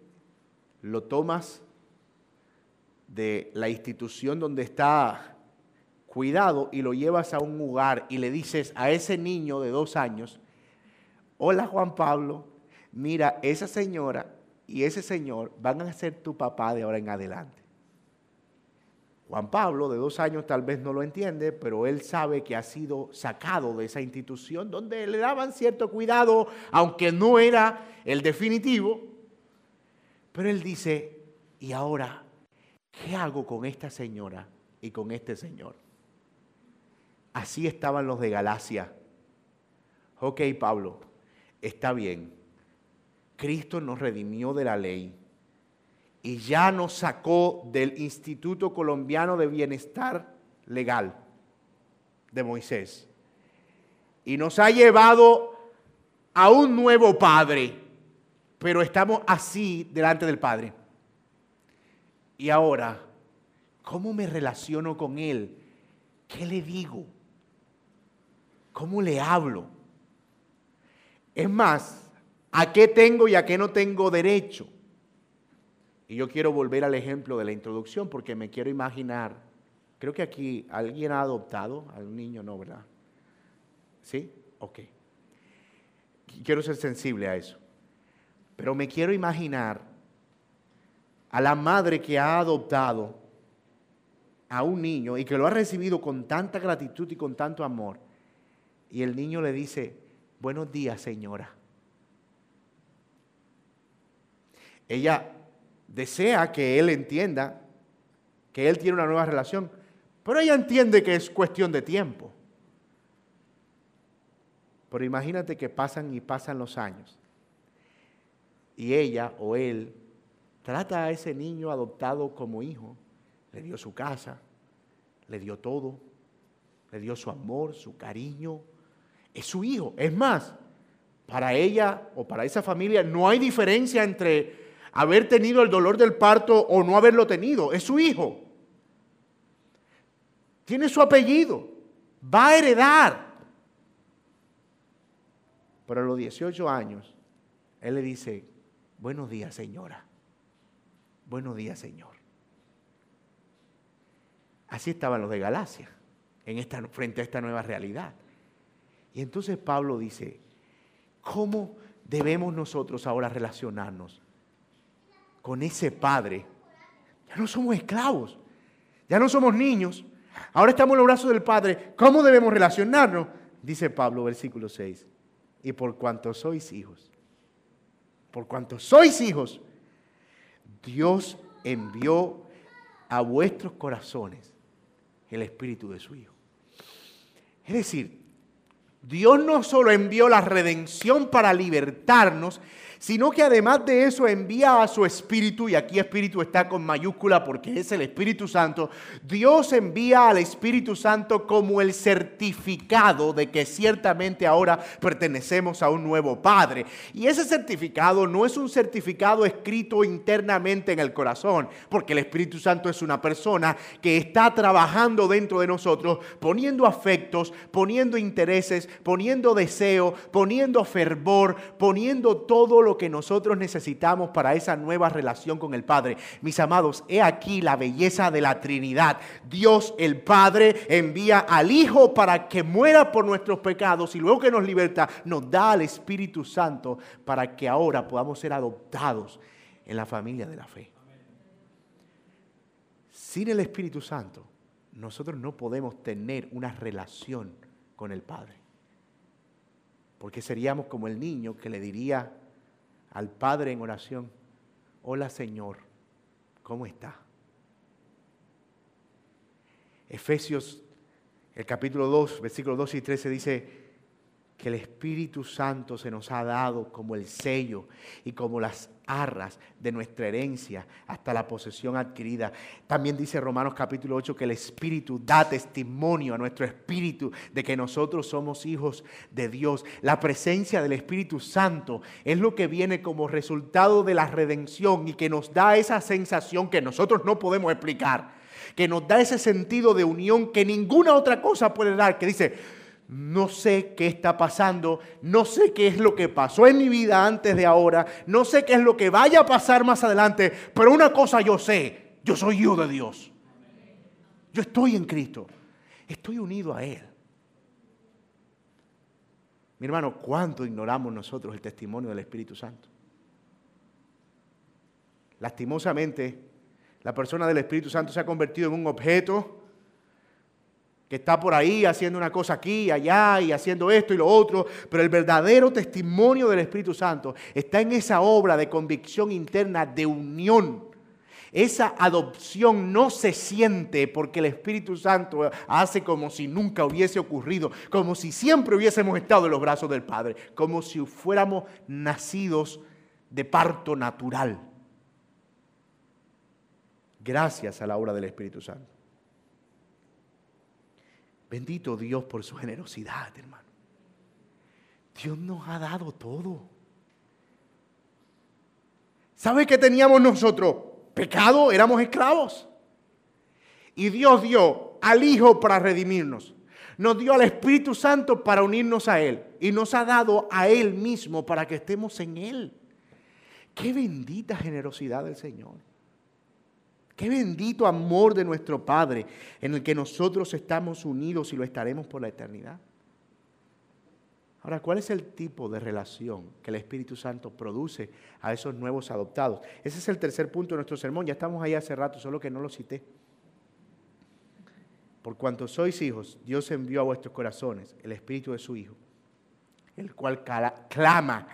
lo tomas de la institución donde está cuidado y lo llevas a un lugar y le dices a ese niño de dos años, hola Juan Pablo, mira, esa señora y ese señor van a ser tu papá de ahora en adelante. Juan Pablo, de dos años, tal vez no lo entiende, pero él sabe que ha sido sacado de esa institución donde le daban cierto cuidado, aunque no era el definitivo. Pero él dice, ¿y ahora qué hago con esta señora y con este señor? Así estaban los de Galacia. Ok, Pablo, está bien Cristo nos redimió de la ley y ya nos sacó del Instituto Colombiano de Bienestar Legal de Moisés y nos ha llevado a un nuevo Padre, pero estamos así delante del Padre. Y ahora, ¿cómo me relaciono con Él? ¿Qué le digo? ¿Cómo le hablo? Es más, ¿a qué tengo y a qué no tengo derecho? Y yo quiero volver al ejemplo de la introducción porque me quiero imaginar, creo que aquí alguien ha adoptado a un niño, no, ¿verdad? ¿Sí? Ok. Quiero ser sensible a eso. Pero me quiero imaginar a la madre que ha adoptado a un niño y que lo ha recibido con tanta gratitud y con tanto amor. Y el niño le dice, buenos días señora. Ella desea que él entienda que él tiene una nueva relación, pero ella entiende que es cuestión de tiempo. Pero imagínate que pasan y pasan los años y ella o él trata a ese niño adoptado como hijo, le dio su casa, le dio todo, le dio su amor, su cariño, es su hijo. Es más, para ella o para esa familia no hay diferencia entre haber tenido el dolor del parto o no haberlo tenido, es su hijo. Tiene su apellido, va a heredar. Pero a los 18 años, él le dice, buenos días señora, buenos días señor. Así estaban los de Galacia, en esta, frente a esta nueva realidad. Y entonces Pablo dice, ¿cómo debemos nosotros ahora relacionarnos con ese Padre? Ya no somos esclavos, ya no somos niños, ahora estamos en los brazos del Padre. ¿Cómo debemos relacionarnos? Dice Pablo, versículo 6 y por cuanto sois hijos. Por cuanto sois hijos, Dios envió a vuestros corazones el espíritu de su Hijo. Es decir, Dios no solo envió la redención para libertarnos, sino que además de eso envía a su Espíritu, y aquí Espíritu está con mayúscula porque es el Espíritu Santo, Dios envía al Espíritu Santo como el certificado de que ciertamente ahora pertenecemos a un nuevo Padre. Y ese certificado no es un certificado escrito internamente en el corazón, porque el Espíritu Santo es una persona que está trabajando dentro de nosotros, poniendo afectos, poniendo intereses, poniendo deseo, poniendo fervor, poniendo todo lo que nosotros necesitamos para esa nueva relación con el Padre. Mis amados, he aquí la belleza de la Trinidad. Dios el Padre envía al Hijo para que muera por nuestros pecados y luego que nos liberta, nos da al Espíritu Santo para que ahora podamos ser adoptados en la familia de la fe. Sin el Espíritu Santo, nosotros no podemos tener una relación con el Padre. Porque seríamos como el niño que le diría al Padre en oración, hola Señor, ¿cómo está? Efesios, el capítulo 2, versículos 2 y 13 dice, que el Espíritu Santo se nos ha dado como el sello y como las arras de nuestra herencia hasta la posesión adquirida. También dice Romanos capítulo 8 que el Espíritu da testimonio a nuestro espíritu de que nosotros somos hijos de Dios. La presencia del Espíritu Santo es lo que viene como resultado de la redención y que nos da esa sensación que nosotros no podemos explicar, que nos da ese sentido de unión que ninguna otra cosa puede dar, que dice, no sé qué está pasando, no sé qué es lo que pasó en mi vida antes de ahora, no sé qué es lo que vaya a pasar más adelante, pero una cosa yo sé, yo soy hijo de Dios. Yo estoy en Cristo, estoy unido a Él. Mi hermano, ¿cuánto ignoramos nosotros el testimonio del Espíritu Santo? Lastimosamente, la persona del Espíritu Santo se ha convertido en un objeto está por ahí haciendo una cosa aquí y allá y haciendo esto y lo otro, pero el verdadero testimonio del Espíritu Santo está en esa obra de convicción interna, de unión. Esa adopción no se siente porque el Espíritu Santo hace como si nunca hubiese ocurrido, como si siempre hubiésemos estado en los brazos del Padre, como si fuéramos nacidos de parto natural. Gracias a la obra del Espíritu Santo. Bendito Dios por su generosidad, hermano. Dios nos ha dado todo. ¿Sabe qué teníamos nosotros? Pecado, éramos esclavos. Y Dios dio al Hijo para redimirnos. Nos dio al Espíritu Santo para unirnos a Él. Y nos ha dado a Él mismo para que estemos en Él. Qué bendita generosidad del Señor. Qué bendito amor de nuestro Padre en el que nosotros estamos unidos y lo estaremos por la eternidad. Ahora, ¿cuál es el tipo de relación que el Espíritu Santo produce a esos nuevos adoptados? Ese es el tercer punto de nuestro sermón. Ya estamos ahí hace rato, solo que no lo cité. Por cuanto sois hijos, Dios envió a vuestros corazones el Espíritu de su Hijo, el cual clama.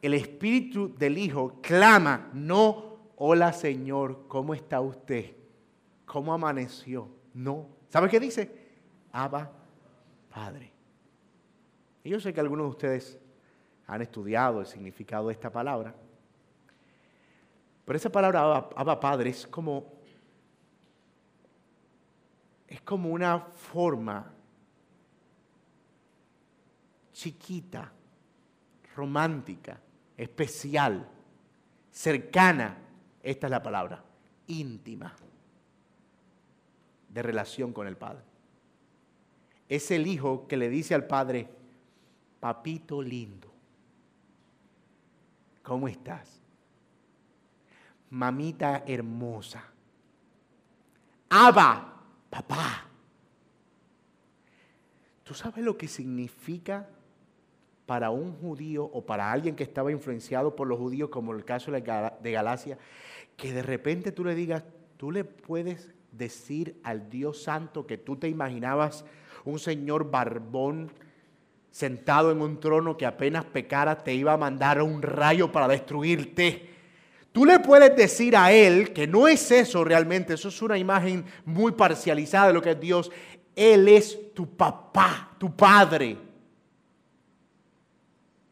El Espíritu del Hijo clama, no, hola Señor, ¿cómo está usted? ¿Cómo amaneció? No. ¿Sabe qué dice? Abba, Padre. Y yo sé que algunos de ustedes han estudiado el significado de esta palabra. Pero esa palabra Abba Padre es como, es como una forma chiquita, romántica, especial, cercana, esta es la palabra, íntima, de relación con el Padre. Es el hijo que le dice al Padre, papito lindo, ¿cómo estás? Mamita hermosa. Aba, papá. ¿Tú sabes lo que significa para un judío o para alguien que estaba influenciado por los judíos, como el caso de Galacia, que de repente tú le digas, tú le puedes decir al Dios Santo que tú te imaginabas un señor barbón sentado en un trono que apenas pecara te iba a mandar un rayo para destruirte. Tú le puedes decir a él que no es eso realmente, eso es una imagen muy parcializada de lo que es Dios. Él es tu papá, tu padre.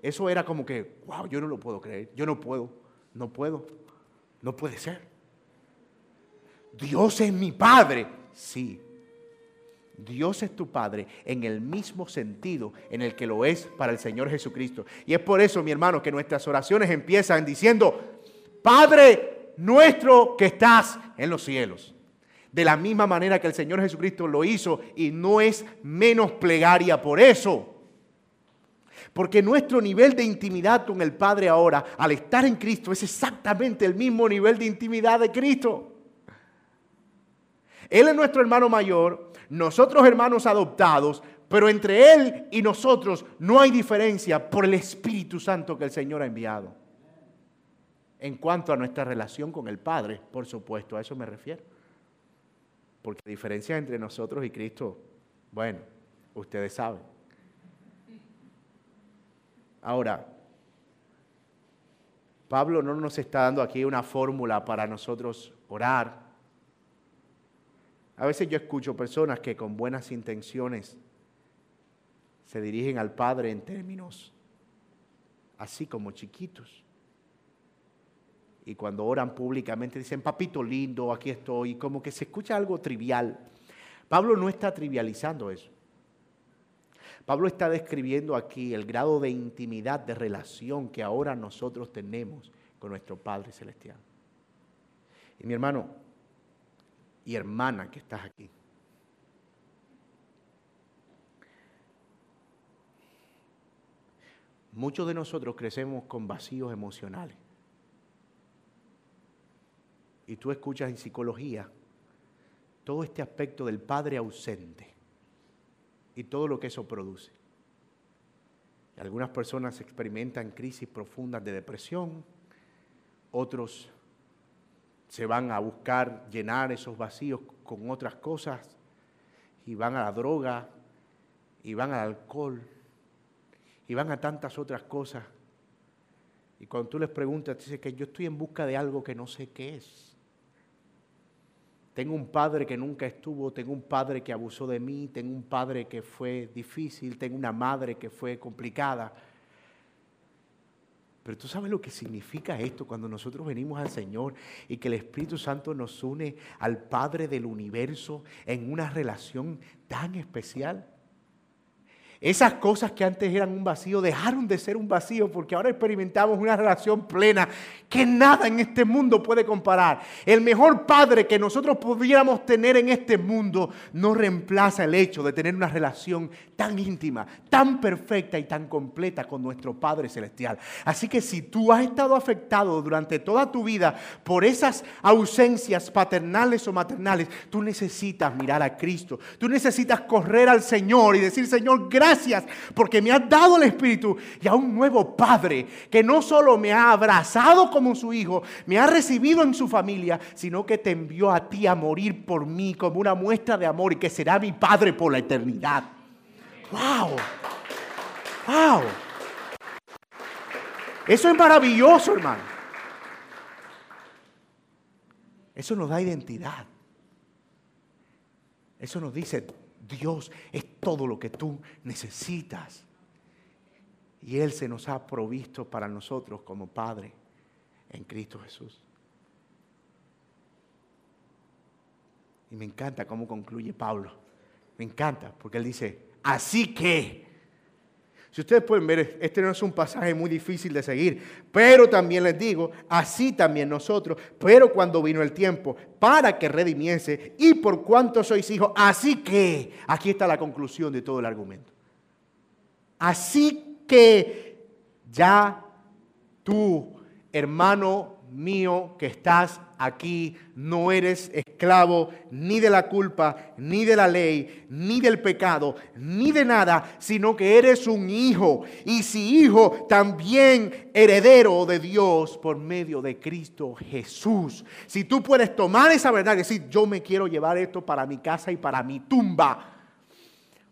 Eso era como que, wow, yo no lo puedo creer, yo no puedo, no puedo, no puede ser. Dios es mi padre, sí, Dios es tu Padre en el mismo sentido en el que lo es para el Señor Jesucristo. Y es por eso, mi hermano, que nuestras oraciones empiezan diciendo, Padre nuestro que estás en los cielos. De la misma manera que el Señor Jesucristo lo hizo y no es menos plegaria por eso. Porque nuestro nivel de intimidad con el Padre ahora, al estar en Cristo, es exactamente el mismo nivel de intimidad de Cristo. Él es nuestro hermano mayor, nosotros hermanos adoptados, pero entre Él y nosotros no hay diferencia por el Espíritu Santo que el Señor ha enviado. En cuanto a nuestra relación con el Padre, por supuesto, a eso me refiero. Porque la diferencia entre nosotros y Cristo, bueno, ustedes saben. Ahora, Pablo no nos está dando aquí una fórmula para nosotros orar a veces yo escucho personas que con buenas intenciones se dirigen al Padre en términos así como chiquitos. Y cuando oran públicamente dicen, papito lindo, aquí estoy, como que se escucha algo trivial. Pablo no está trivializando eso. Pablo está describiendo aquí el grado de intimidad, de relación que ahora nosotros tenemos con nuestro Padre Celestial. Y mi hermano, y hermana que estás aquí. Muchos de nosotros crecemos con vacíos emocionales. Y tú escuchas en psicología todo este aspecto del padre ausente y todo lo que eso produce. Algunas personas experimentan crisis profundas de depresión, otros se van a buscar llenar esos vacíos con otras cosas y van a la droga y van al alcohol y van a tantas otras cosas. Y cuando tú les preguntas, dices que yo estoy en busca de algo que no sé qué es. Tengo un padre que nunca estuvo, tengo un padre que abusó de mí, tengo un padre que fue difícil, tengo una madre que fue complicada. Pero tú sabes lo que significa esto cuando nosotros venimos al Señor y que el Espíritu Santo nos une al Padre del universo en una relación tan especial. Esas cosas que antes eran un vacío dejaron de ser un vacío porque ahora experimentamos una relación plena que nada en este mundo puede comparar. El mejor padre que nosotros pudiéramos tener en este mundo no reemplaza el hecho de tener una relación tan íntima, tan perfecta y tan completa con nuestro Padre Celestial. Así que si tú has estado afectado durante toda tu vida por esas ausencias paternales o maternales, tú necesitas mirar a Cristo. Tú necesitas correr al Señor y decir, Señor, gracias porque me has dado el Espíritu y a un nuevo Padre que no solo me ha abrazado como su Hijo, me ha recibido en su familia, sino que te envió a ti a morir por mí como una muestra de amor y que será mi Padre por la eternidad. ¡Wow! ¡Wow! Eso es maravilloso, hermano. Eso nos da identidad. Eso nos dice, Dios es todo lo que tú necesitas. Y Él se nos ha provisto para nosotros como Padre en Cristo Jesús. Y me encanta cómo concluye Pablo. Me encanta, porque él dice, Así que, si ustedes pueden ver, este no es un pasaje muy difícil de seguir, pero también les digo, así también nosotros, pero cuando vino el tiempo para que redimiese y por cuanto sois hijos, así que, aquí está la conclusión de todo el argumento. Así que ya tú, hermano mío que estás aquí, no eres esclavo ni de la culpa, ni de la ley, ni del pecado, ni de nada, sino que eres un hijo. Y si hijo, también heredero de Dios por medio de Cristo Jesús. Si tú puedes tomar esa verdad y decir, yo me quiero llevar esto para mi casa y para mi tumba.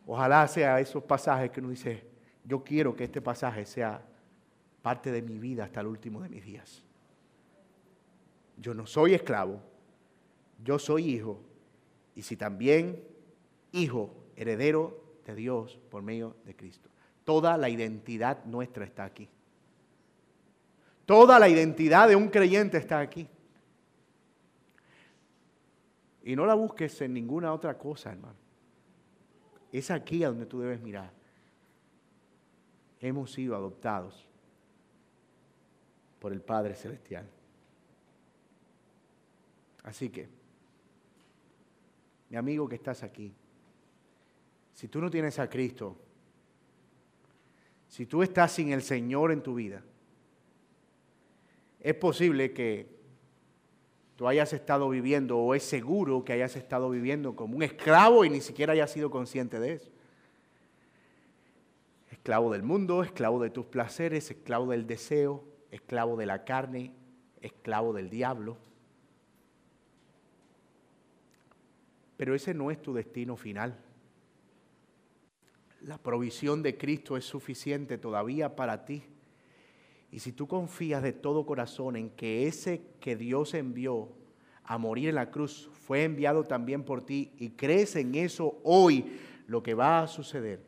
Ojalá sea esos pasajes que uno dice, yo quiero que este pasaje sea parte de mi vida hasta el último de mis días. Yo no soy esclavo, yo soy hijo, y si también hijo, heredero de Dios por medio de Cristo. Toda la identidad nuestra está aquí. Toda la identidad de un creyente está aquí. Y no la busques en ninguna otra cosa, hermano. Es aquí a donde tú debes mirar. Hemos sido adoptados por el Padre Celestial. Así que, mi amigo que estás aquí, si tú no tienes a Cristo, si tú estás sin el Señor en tu vida, es posible que tú hayas estado viviendo o es seguro que hayas estado viviendo como un esclavo y ni siquiera hayas sido consciente de eso. Esclavo del mundo, esclavo de tus placeres, esclavo del deseo, esclavo de la carne, esclavo del diablo. Pero ese no es tu destino final. La provisión de Cristo es suficiente todavía para ti. Y si tú confías de todo corazón en que ese que Dios envió a morir en la cruz fue enviado también por ti y crees en eso hoy, lo que va a suceder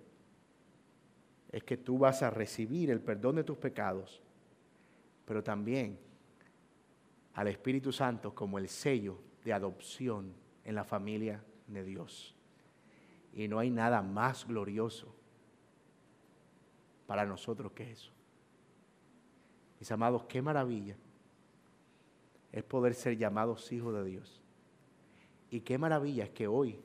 es que tú vas a recibir el perdón de tus pecados, pero también al Espíritu Santo como el sello de adopción en la familia de Dios. Y no hay nada más glorioso para nosotros que eso. Mis amados, qué maravilla es poder ser llamados hijos de Dios. Y qué maravilla es que hoy,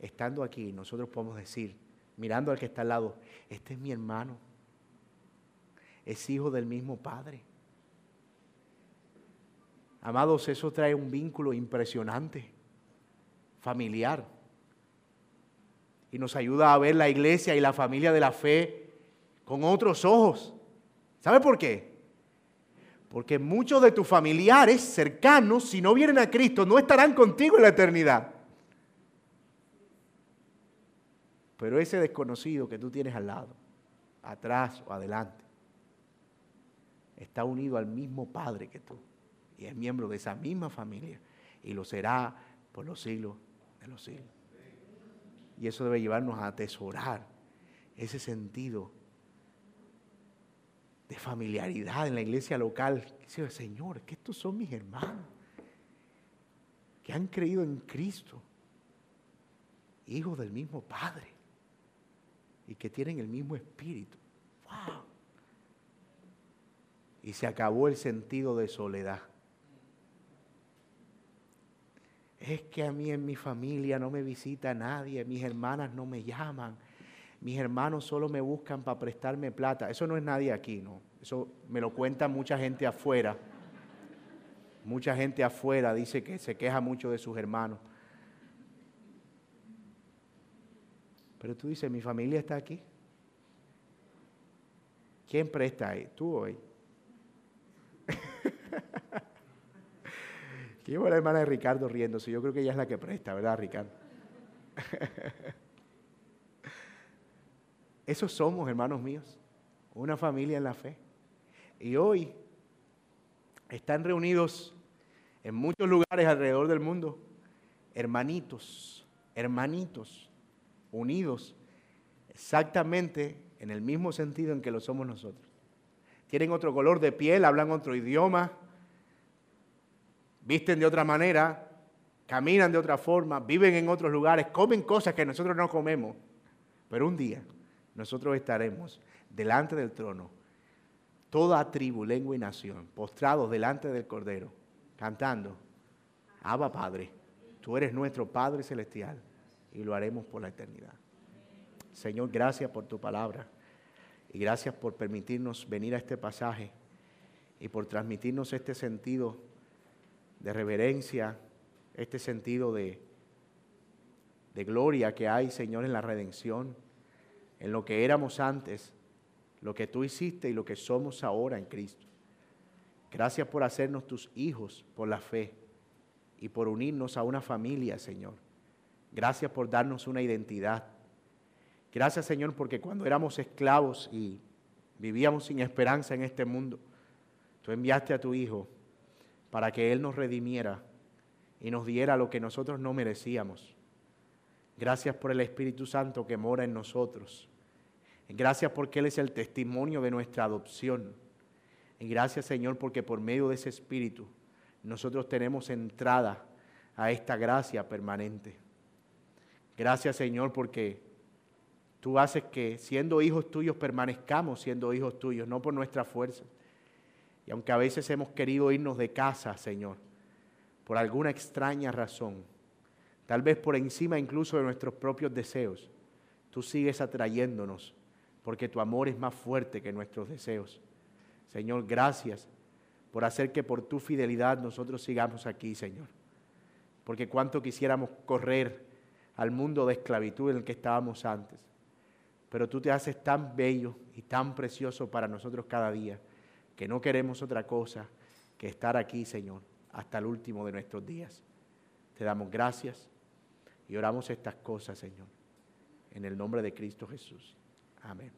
estando aquí, nosotros podemos decir, mirando al que está al lado, este es mi hermano, es hijo del mismo Padre. Amados, eso trae un vínculo impresionante familiar. Y nos ayuda a ver la iglesia y la familia de la fe con otros ojos. ¿Sabe por qué? Porque muchos de tus familiares cercanos, si no vienen a Cristo, no estarán contigo en la eternidad. Pero ese desconocido que tú tienes al lado, atrás o adelante, está unido al mismo Padre que tú y es miembro de esa misma familia y lo será por los siglos los siglos. Y eso debe llevarnos a atesorar ese sentido de familiaridad en la iglesia local. Señor, que estos son mis hermanos que han creído en Cristo, hijos del mismo Padre. y que tienen el mismo espíritu. ¡Wow! Y se acabó el sentido de soledad. Es que a mí en mi familia no me visita nadie, mis hermanas no me llaman, mis hermanos solo me buscan para prestarme plata. Eso no es nadie aquí, ¿no? Eso me lo cuenta mucha gente afuera. Mucha gente afuera dice que se queja mucho de sus hermanos. Pero tú dices, mi familia está aquí. ¿Quién presta ahí? Tú hoy. Llevo la hermana de Ricardo riéndose. Yo creo que ella es la que presta, ¿verdad, Ricardo? Esos somos, hermanos míos, una familia en la fe. Y hoy están reunidos en muchos lugares alrededor del mundo, hermanitos, hermanitos, unidos exactamente en el mismo sentido en que lo somos nosotros. Tienen otro color de piel, hablan otro idioma, visten de otra manera, caminan de otra forma, viven en otros lugares, comen cosas que nosotros no comemos. Pero un día nosotros estaremos delante del trono, toda tribu, lengua y nación, postrados delante del Cordero cantando, Abba Padre, tú eres nuestro Padre Celestial y lo haremos por la eternidad. Señor, gracias por tu palabra y gracias por permitirnos venir a este pasaje y por transmitirnos este sentido de reverencia, este sentido de, de gloria que hay, Señor, en la redención, en lo que éramos antes, lo que tú hiciste y lo que somos ahora en Cristo. Gracias por hacernos tus hijos por la fe y por unirnos a una familia, Señor. Gracias por darnos una identidad. Gracias, Señor, porque cuando éramos esclavos y vivíamos sin esperanza en este mundo, tú enviaste a tu Hijo para que Él nos redimiera y nos diera lo que nosotros no merecíamos. Gracias por el Espíritu Santo que mora en nosotros. Gracias porque Él es el testimonio de nuestra adopción. Y gracias Señor porque por medio de ese Espíritu nosotros tenemos entrada a esta gracia permanente. Gracias Señor porque tú haces que siendo hijos tuyos permanezcamos siendo hijos tuyos, no por nuestra fuerza. Y aunque a veces hemos querido irnos de casa, Señor, por alguna extraña razón, tal vez por encima incluso de nuestros propios deseos, tú sigues atrayéndonos porque tu amor es más fuerte que nuestros deseos. Señor, gracias por hacer que por tu fidelidad nosotros sigamos aquí, Señor. Porque cuánto quisiéramos correr al mundo de esclavitud en el que estábamos antes. Pero tú te haces tan bello y tan precioso para nosotros cada día que no queremos otra cosa que estar aquí, Señor, hasta el último de nuestros días. Te damos gracias y oramos estas cosas, Señor, en el nombre de Cristo Jesús. Amén.